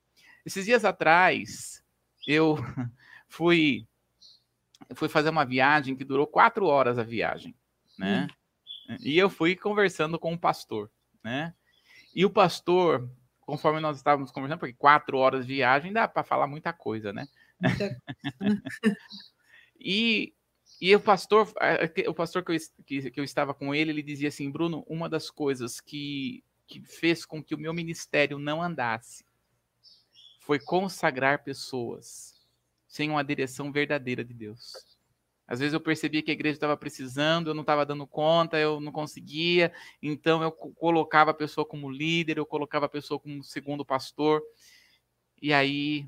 esses dias atrás, eu fui, fui fazer uma viagem que durou quatro horas a viagem, né? Hum. E eu fui conversando com o pastor, né? E o pastor, conforme nós estávamos conversando, porque quatro horas de viagem dá para falar muita coisa, né? e, e o pastor, o pastor que eu, que, que eu estava com ele, ele dizia assim, Bruno, uma das coisas que, que fez com que o meu ministério não andasse foi consagrar pessoas sem uma direção verdadeira de Deus. Às vezes eu percebia que a igreja estava precisando, eu não estava dando conta, eu não conseguia, então eu colocava a pessoa como líder, eu colocava a pessoa como segundo pastor, e aí,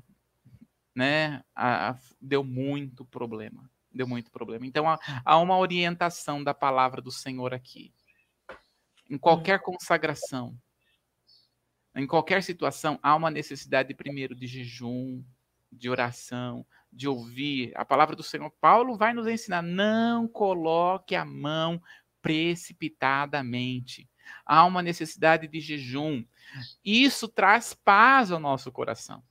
né, a, a, deu muito problema, deu muito problema. Então há, há uma orientação da palavra do Senhor aqui. Em qualquer consagração, em qualquer situação, há uma necessidade primeiro de jejum, de oração, de ouvir a palavra do Senhor. Paulo vai nos ensinar: não coloque a mão precipitadamente. Há uma necessidade de jejum. Isso traz paz ao nosso coração.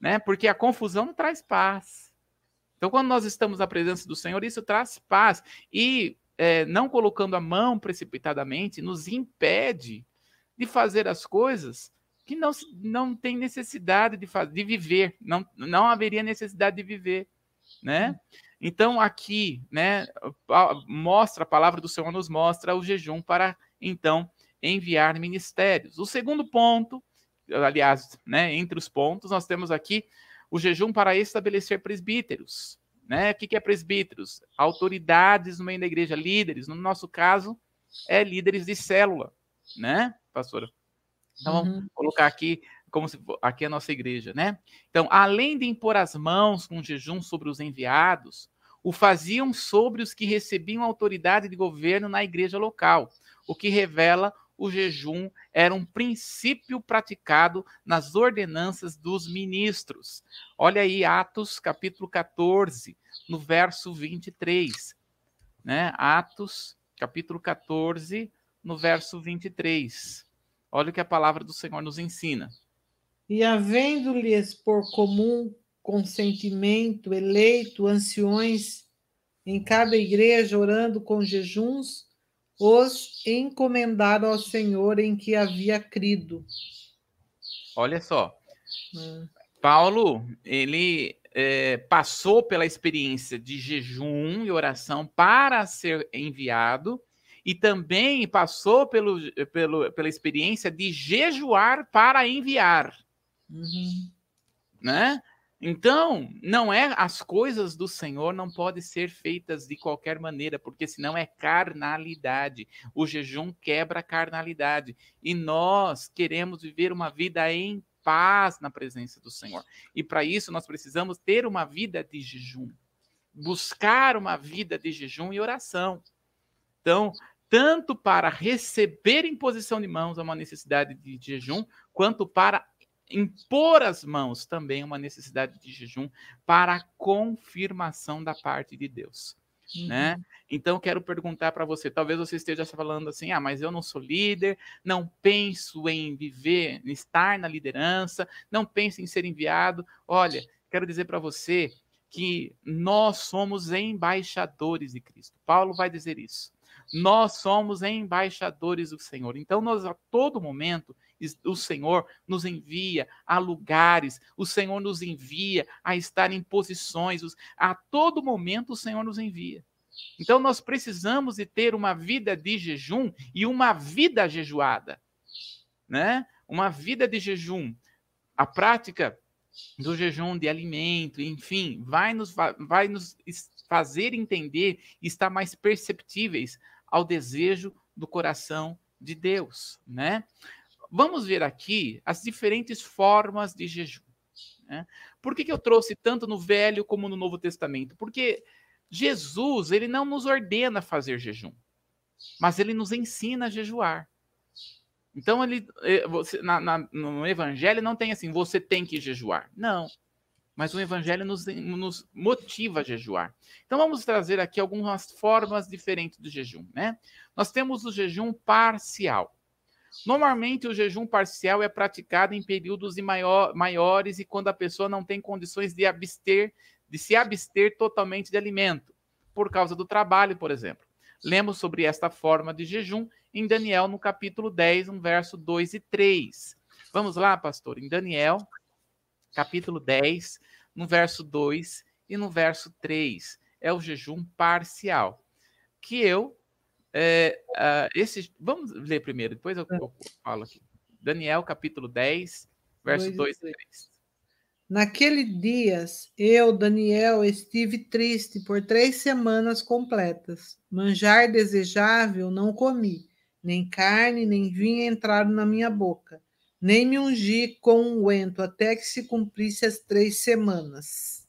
Né? Porque a confusão não traz paz. Então, quando nós estamos na presença do Senhor, isso traz paz. E é, não colocando a mão precipitadamente nos impede de fazer as coisas que não, não tem necessidade de, fazer, de viver, não, não haveria necessidade de viver, né? Então aqui, né, mostra a palavra do Senhor nos mostra o jejum para então enviar ministérios. O segundo ponto, aliás, né, entre os pontos, nós temos aqui o jejum para estabelecer presbíteros, né? O que é presbíteros? Autoridades no meio da igreja, líderes. No nosso caso, é líderes de célula, né, pastora? Então, uhum. vamos colocar aqui como se aqui é a nossa igreja, né? Então, além de impor as mãos com jejum sobre os enviados, o faziam sobre os que recebiam autoridade de governo na igreja local, o que revela o jejum era um princípio praticado nas ordenanças dos ministros. Olha aí Atos capítulo 14, no verso 23, né? Atos capítulo 14, no verso 23. Olha o que a palavra do Senhor nos ensina. E havendo-lhes por comum consentimento eleito anciões em cada igreja, orando com jejuns, os encomendaram ao Senhor em que havia crido. Olha só. Hum. Paulo, ele é, passou pela experiência de jejum e oração para ser enviado e também passou pelo, pelo, pela experiência de jejuar para enviar. Uhum. Né? Então, não é as coisas do Senhor não podem ser feitas de qualquer maneira, porque senão é carnalidade. O jejum quebra a carnalidade. E nós queremos viver uma vida em paz na presença do Senhor. E para isso nós precisamos ter uma vida de jejum. Buscar uma vida de jejum e oração. Então, tanto para receber imposição de mãos, é uma necessidade de jejum, quanto para impor as mãos também é uma necessidade de jejum para a confirmação da parte de Deus. Né? Uhum. Né? Então, quero perguntar para você: talvez você esteja falando assim, ah, mas eu não sou líder, não penso em viver, em estar na liderança, não penso em ser enviado. Olha, quero dizer para você que nós somos embaixadores de Cristo. Paulo vai dizer isso. Nós somos embaixadores do Senhor. Então, nós a todo momento o Senhor nos envia a lugares, o Senhor nos envia a estar em posições, a todo momento o Senhor nos envia. Então nós precisamos de ter uma vida de jejum e uma vida jejuada, né? Uma vida de jejum. A prática do jejum de alimento, enfim, vai nos, vai nos fazer entender e estar mais perceptíveis ao desejo do coração de Deus, né? Vamos ver aqui as diferentes formas de jejum. Né? Por que, que eu trouxe tanto no Velho como no Novo Testamento? Porque Jesus ele não nos ordena fazer jejum, mas ele nos ensina a jejuar. Então, ele, eh, você, na, na, no Evangelho não tem assim, você tem que jejuar. Não. Mas o Evangelho nos, nos, motiva a jejuar. Então, vamos trazer aqui algumas formas diferentes do jejum. Né? Nós temos o jejum parcial. Normalmente, o jejum parcial é praticado em períodos maior, maiores e quando a pessoa não tem condições de abster, de se abster totalmente de alimento, por causa do trabalho, por exemplo. Lemos sobre esta forma de jejum em Daniel, no capítulo 10, um verso 2 e 3. Vamos lá, pastor, em Daniel, capítulo 10, no verso 2 e no verso 3. É o jejum parcial, que eu é, uh, esse, vamos ler primeiro, depois eu, eu, falo aqui. Daniel, capítulo 10, verso 2 e 3. Naquele dias, eu, Daniel, estive triste por três semanas completas. Manjar desejável não comi, nem carne, nem vinho entraram na minha boca, nem me ungi com unguento, um até que se cumprisse as três semanas.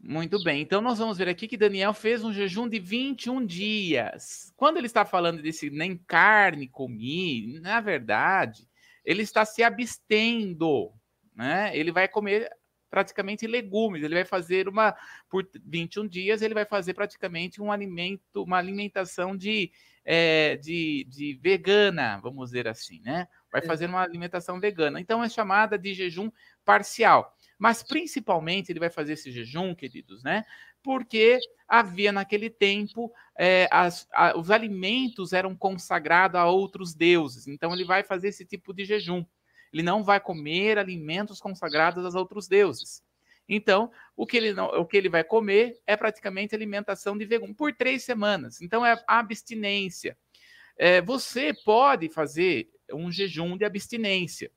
Muito bem. Então nós vamos ver aqui que Daniel fez um jejum de 21 dias. Quando ele está falando desse nem carne comi, na verdade, ele está se abstendo, né? Ele vai comer praticamente legumes, ele vai fazer uma por 21 dias, ele vai fazer praticamente um alimento, uma alimentação de, é, de, de vegana, vamos dizer assim, né? Vai fazer uma alimentação vegana. Então é chamada de jejum parcial. Mas principalmente ele vai fazer esse jejum, queridos, né? Porque havia naquele tempo é, as, a, os alimentos eram consagrados a outros deuses. Então ele vai fazer esse tipo de jejum. Ele não vai comer alimentos consagrados aos outros deuses. Então, o que ele, não, o que ele vai comer é praticamente alimentação de vegano por três semanas. Então, é abstinência. É, você pode fazer um jejum de abstinência,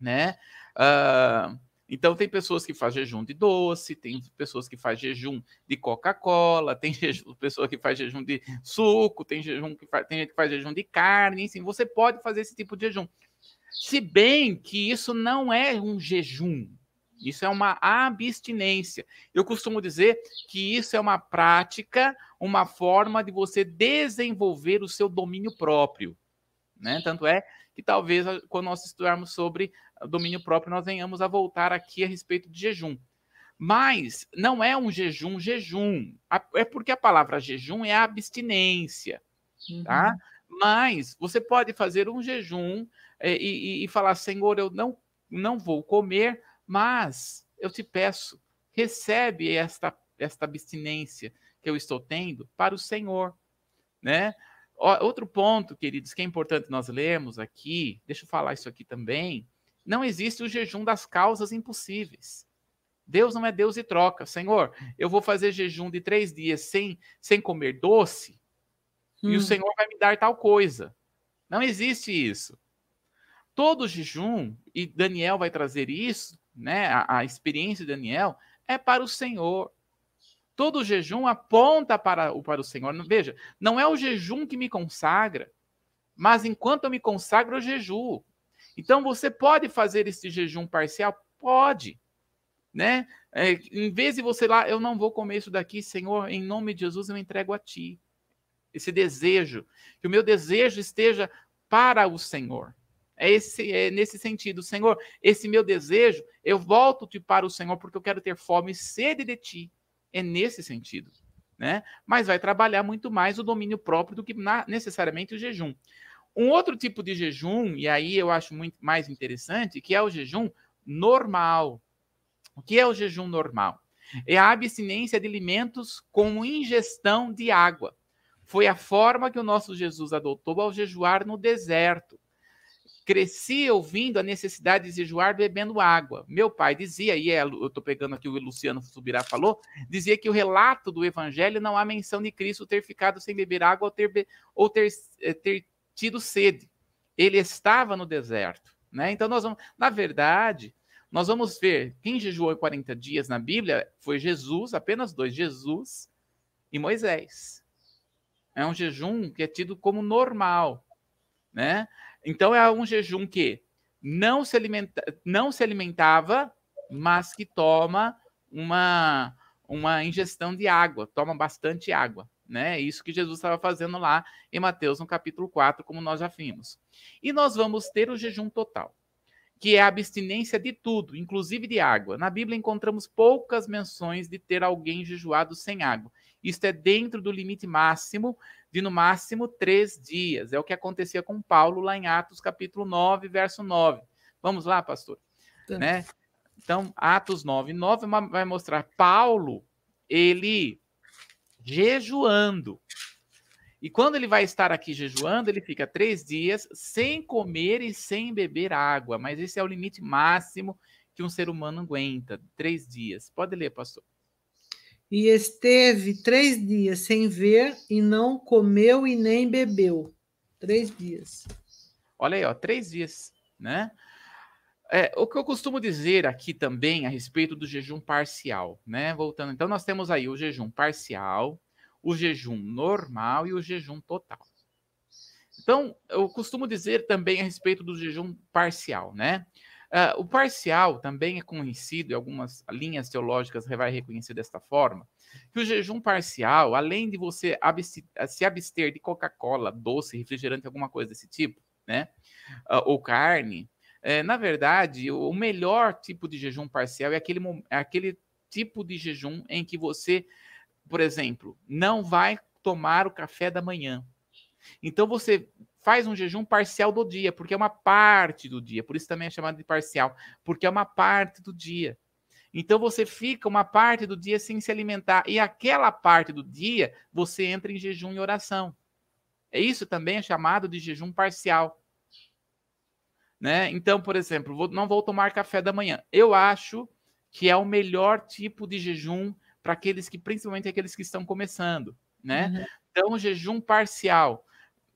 né? Uh, então, tem pessoas que fazem jejum de doce, tem pessoas que fazem jejum de Coca-Cola, tem jejum, pessoa que faz jejum de suco, tem, jejum que faz, tem gente que faz jejum de carne, enfim, você pode fazer esse tipo de jejum. Se bem que isso não é um jejum, isso é uma abstinência. Eu costumo dizer que isso é uma prática, uma forma de você desenvolver o seu domínio próprio. Né? Tanto é que talvez quando nós estudarmos sobre domínio próprio, nós venhamos a voltar aqui a respeito de jejum. Mas não é um jejum, jejum. É porque a palavra jejum é abstinência, tá? Uhum. Mas você pode fazer um jejum é, e, e, falar, Senhor, eu não, não vou comer, mas eu te peço, recebe esta, esta abstinência que eu estou tendo para o Senhor, né? Outro ponto, queridos, que é importante nós lermos aqui, deixa eu falar isso aqui também, não existe o jejum das causas impossíveis. Deus não é Deus de troca. Senhor, eu vou fazer jejum de três dias sem, sem comer doce hum. e o hum. Senhor vai me dar tal coisa. Não existe isso. Todo jejum, e Daniel vai trazer isso, né? A, a experiência de Daniel é para o Senhor. Todo jejum aponta para o, para o Senhor. Veja, não é o jejum que me consagra, mas enquanto eu me consagro, eu jejuo. Então, você pode fazer esse jejum parcial? Pode. Né? É, em vez de você lá, eu não vou comer isso daqui, Senhor, em nome de Jesus eu entrego a Ti. Esse desejo, que o meu desejo esteja para o Senhor. É, esse, é nesse sentido, Senhor, esse meu desejo, eu volto-te para o Senhor porque eu quero ter fome e sede de ti. É nesse sentido. Né? Mas vai trabalhar muito mais o domínio próprio do que na, necessariamente o jejum. Um outro tipo de jejum, e aí eu acho muito mais interessante, que é o jejum normal. O que é o jejum normal? É a abstinência de alimentos com ingestão de água. Foi a forma que o nosso Jesus adotou ao jejuar no deserto. Cresci ouvindo a necessidade de jejuar bebendo água. Meu pai dizia, e é, eu estou pegando aqui o Luciano Subirá falou, dizia que o relato do evangelho não há menção de Cristo ter ficado sem beber água ou ter, ou ter, eh, ter tido sede. Ele estava no deserto. Né? Então, nós vamos, na verdade, nós vamos ver quem jejuou 40 dias na Bíblia foi Jesus, apenas dois, Jesus e Moisés. É um jejum que é tido como normal. Né? Então, é um jejum que não se, alimenta, não se alimentava, mas que toma uma, uma ingestão de água, toma bastante água né? Isso que Jesus estava fazendo lá em Mateus, no capítulo 4, como nós já vimos. E nós vamos ter o jejum total, que é a abstinência de tudo, inclusive de água. Na Bíblia encontramos poucas menções de ter alguém jejuado sem água. Isto é dentro do limite máximo de no máximo três dias. É o que acontecia com Paulo lá em Atos capítulo 9, verso 9. Vamos lá, pastor? Né? Então, Atos 9, 9 vai mostrar Paulo, ele jejuando. E quando ele vai estar aqui jejuando, ele fica três dias sem comer e sem beber água. Mas esse é o limite máximo que um ser humano aguenta, três dias. Pode ler, pastor. E esteve três dias sem ver e não comeu e nem bebeu. Três dias. Olha aí, ó, três dias, né? É, o que eu costumo dizer aqui também a respeito do jejum parcial, né? Voltando, então nós temos aí o jejum parcial, o jejum normal e o jejum total. Então, eu costumo dizer também a respeito do jejum parcial, né? Uh, o parcial também é conhecido, e algumas linhas teológicas vai reconhecer desta forma, que o jejum parcial, além de você se abster de Coca-Cola, doce, refrigerante, alguma coisa desse tipo, né? Uh, ou carne, é, na verdade, o melhor tipo de jejum parcial é aquele, é aquele tipo de jejum em que você, por exemplo, não vai tomar o café da manhã. Então você faz um jejum parcial do dia, porque é uma parte do dia, por isso também é chamado de parcial, porque é uma parte do dia. Então você fica uma parte do dia sem se alimentar e aquela parte do dia você entra em jejum e oração. É isso também é chamado de jejum parcial. Né? Então, por exemplo, vou, não vou tomar café da manhã. Eu acho que é o melhor tipo de jejum para aqueles que, principalmente aqueles que estão começando, né? Uhum. Então, jejum parcial.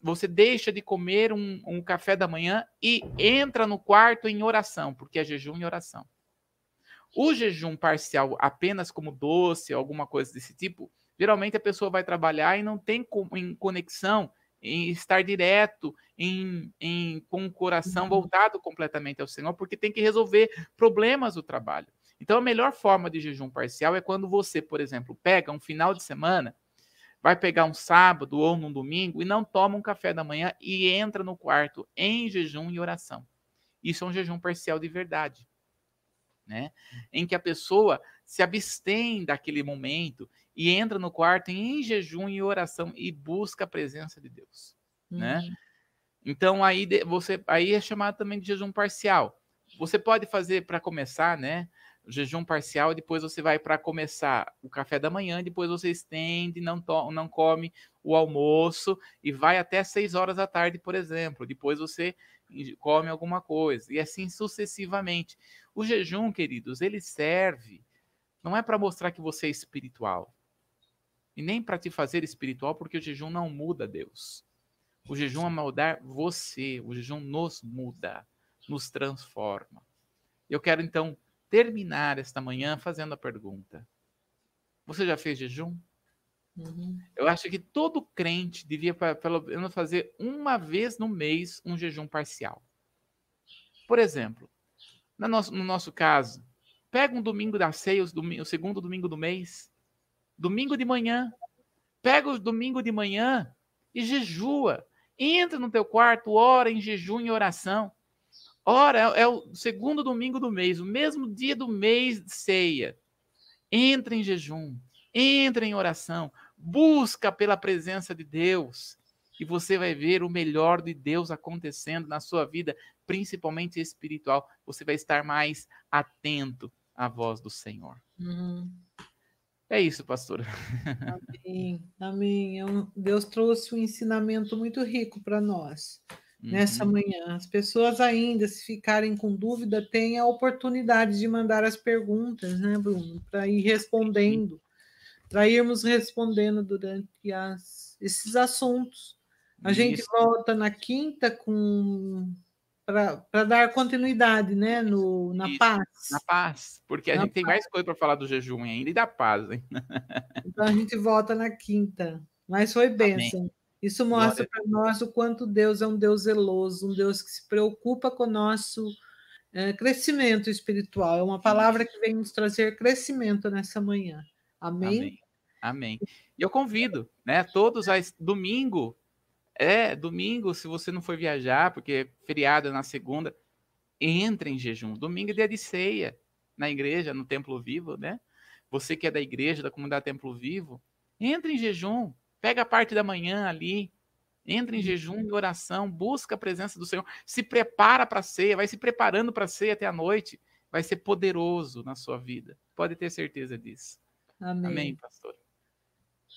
Você deixa de comer um, um café da manhã e entra no quarto em oração, porque é jejum e oração. O jejum parcial apenas como doce, alguma coisa desse tipo, geralmente a pessoa vai trabalhar e não tem em conexão em estar direto, em, em, com o coração uhum. voltado completamente ao Senhor, porque tem que resolver problemas do trabalho. Então, a melhor forma de jejum parcial é quando você, por exemplo, pega um final de semana, vai pegar um sábado ou num domingo e não toma um café da manhã e entra no quarto em jejum e oração. Isso é um jejum parcial de verdade. Né? Em que a pessoa se abstém daquele momento e entra no quarto em jejum e oração e busca a presença de Deus, né? uhum. né? Então aí você aí é chamado também de jejum parcial. Você pode fazer para começar, né? Jejum parcial, depois você vai para começar o café da manhã, depois você estende, não, não come o almoço e vai até seis horas da tarde, por exemplo. Depois você come alguma coisa e assim sucessivamente. O jejum, queridos, ele serve não é para mostrar que você é espiritual. E nem para te fazer espiritual, porque o jejum não muda Deus. O jejum é mudar você, o jejum nos muda, nos transforma. Eu quero então terminar esta manhã fazendo a pergunta: Você já fez jejum? Uhum. Eu acho que todo crente devia, pelo menos, fazer uma vez no mês um jejum parcial. Por exemplo, no nosso, no nosso caso, pega um domingo da ceia, o segundo domingo do mês, domingo de manhã. Pega o domingo de manhã e jejua. Entra no teu quarto, ora em jejum e oração. Ora, é, é o segundo domingo do mês, o mesmo dia do mês de ceia. Entra em jejum, entra em oração, busca pela presença de Deus e você vai ver o melhor de Deus acontecendo na sua vida, principalmente espiritual. Você vai estar mais atento à voz do Senhor. Uhum. É isso, pastora. Amém. Amém. É Deus trouxe um ensinamento muito rico para nós nessa uhum. manhã. As pessoas ainda, se ficarem com dúvida, têm a oportunidade de mandar as perguntas, né, Bruno? Para ir respondendo, para irmos respondendo durante as, esses assuntos. A Isso. gente volta na quinta com para dar continuidade, né, no, na Isso, paz. Na paz, porque a na gente paz. tem mais coisa para falar do jejum ainda e da paz. Hein? Então a gente volta na quinta. Mas foi bênção. Amém. Isso mostra para nós o quanto Deus é um Deus zeloso, um Deus que se preocupa com o nosso é, crescimento espiritual. É uma palavra que vem nos trazer crescimento nessa manhã. Amém? Amém. Amém. E eu convido, né, todos a domingo, é, domingo, se você não for viajar, porque é feriado é na segunda, entre em jejum. Domingo é dia de ceia na igreja, no Templo Vivo, né? Você que é da igreja, da comunidade Templo Vivo, entre em jejum. Pega a parte da manhã ali, entra em uhum. jejum e oração, busca a presença do Senhor, se prepara para a ceia, vai se preparando para a ceia até a noite, vai ser poderoso na sua vida. Pode ter certeza disso. Amém, Amém pastor.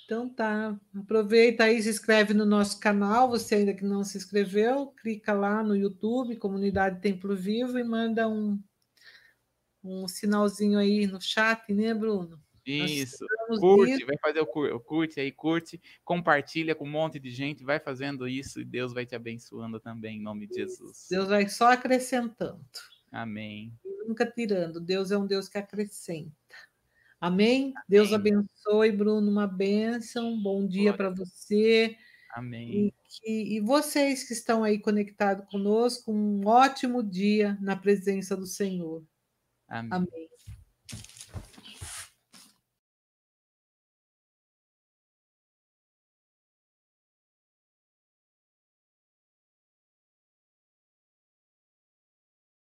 Então tá, aproveita aí, se inscreve no nosso canal, você ainda que não se inscreveu, clica lá no YouTube, Comunidade Templo Vivo, e manda um, um sinalzinho aí no chat, né, Bruno? Isso. Curte, vai fazer o curte aí, curte, compartilha com um monte de gente, vai fazendo isso e Deus vai te abençoando também, em nome de Jesus. Deus vai só acrescentando. Amém. Nunca tirando. Deus é um Deus que acrescenta. Amém? Amém. Deus abençoe, Bruno, uma bênção. Bom dia para você. Amém. E, que, e vocês que estão aí conectados conosco, um ótimo dia na presença do Senhor. Amém. Amém.